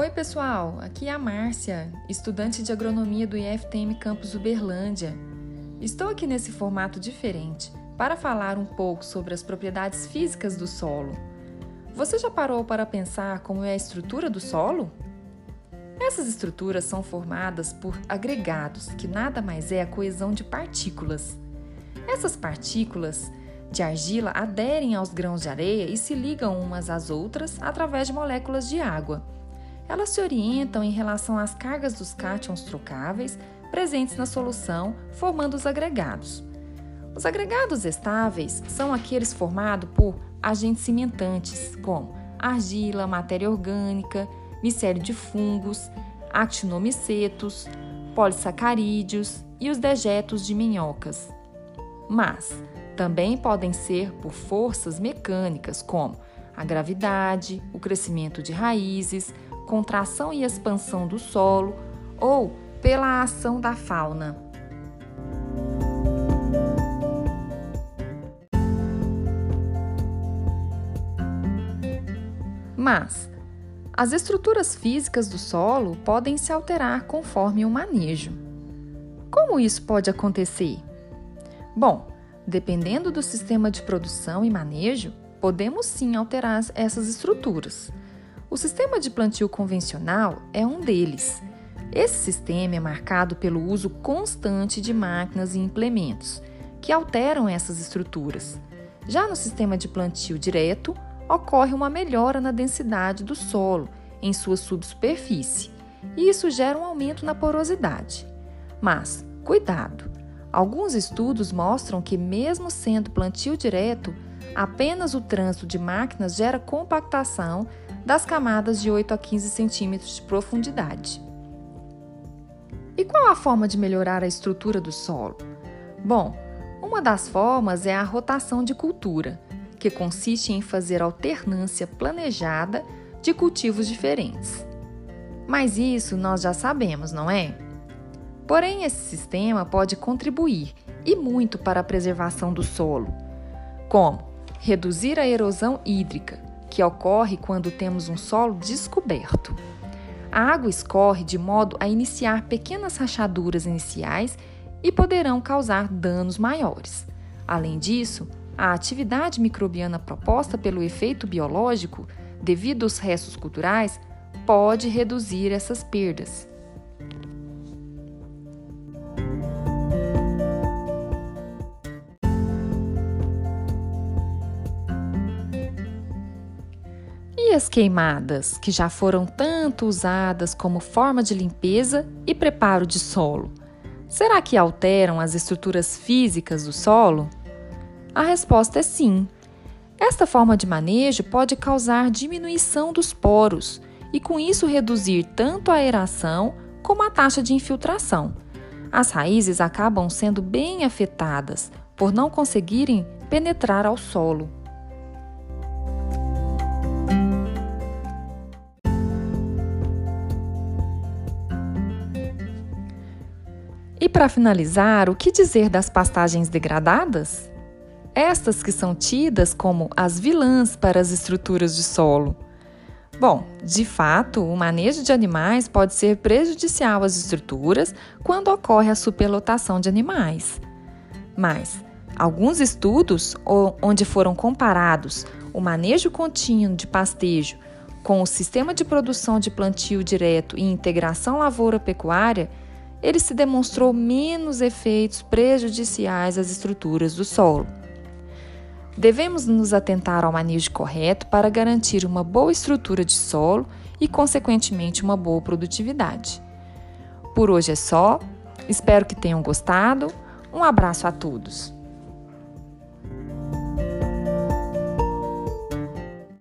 Oi, pessoal! Aqui é a Márcia, estudante de agronomia do IFTM Campus Uberlândia. Estou aqui nesse formato diferente para falar um pouco sobre as propriedades físicas do solo. Você já parou para pensar como é a estrutura do solo? Essas estruturas são formadas por agregados, que nada mais é a coesão de partículas. Essas partículas de argila aderem aos grãos de areia e se ligam umas às outras através de moléculas de água. Elas se orientam em relação às cargas dos cátions trocáveis presentes na solução, formando os agregados. Os agregados estáveis são aqueles formados por agentes cimentantes, como argila, matéria orgânica, micélio de fungos, actinomicetos, polissacarídeos e os dejetos de minhocas. Mas também podem ser por forças mecânicas, como a gravidade, o crescimento de raízes, contração e expansão do solo ou pela ação da fauna. Mas as estruturas físicas do solo podem se alterar conforme o manejo. Como isso pode acontecer? Bom, dependendo do sistema de produção e manejo, podemos sim alterar essas estruturas. O sistema de plantio convencional é um deles. Esse sistema é marcado pelo uso constante de máquinas e implementos, que alteram essas estruturas. Já no sistema de plantio direto, ocorre uma melhora na densidade do solo em sua subsuperfície, e isso gera um aumento na porosidade. Mas, cuidado! Alguns estudos mostram que, mesmo sendo plantio direto, apenas o trânsito de máquinas gera compactação das camadas de 8 a 15 centímetros de profundidade. E qual a forma de melhorar a estrutura do solo? Bom, uma das formas é a rotação de cultura, que consiste em fazer alternância planejada de cultivos diferentes. Mas isso nós já sabemos, não é? Porém, esse sistema pode contribuir e muito para a preservação do solo, como reduzir a erosão hídrica, que ocorre quando temos um solo descoberto. A água escorre de modo a iniciar pequenas rachaduras iniciais e poderão causar danos maiores. Além disso, a atividade microbiana proposta pelo efeito biológico, devido aos restos culturais, pode reduzir essas perdas. E as queimadas, que já foram tanto usadas como forma de limpeza e preparo de solo? Será que alteram as estruturas físicas do solo? A resposta é sim. Esta forma de manejo pode causar diminuição dos poros e, com isso, reduzir tanto a aeração como a taxa de infiltração. As raízes acabam sendo bem afetadas por não conseguirem penetrar ao solo. E para finalizar, o que dizer das pastagens degradadas? Estas que são tidas como as vilãs para as estruturas de solo. Bom, de fato, o manejo de animais pode ser prejudicial às estruturas quando ocorre a superlotação de animais. Mas alguns estudos onde foram comparados o manejo contínuo de pastejo com o sistema de produção de plantio direto e integração lavoura-pecuária, ele se demonstrou menos efeitos prejudiciais às estruturas do solo. Devemos nos atentar ao manejo correto para garantir uma boa estrutura de solo e, consequentemente, uma boa produtividade. Por hoje é só, espero que tenham gostado. Um abraço a todos!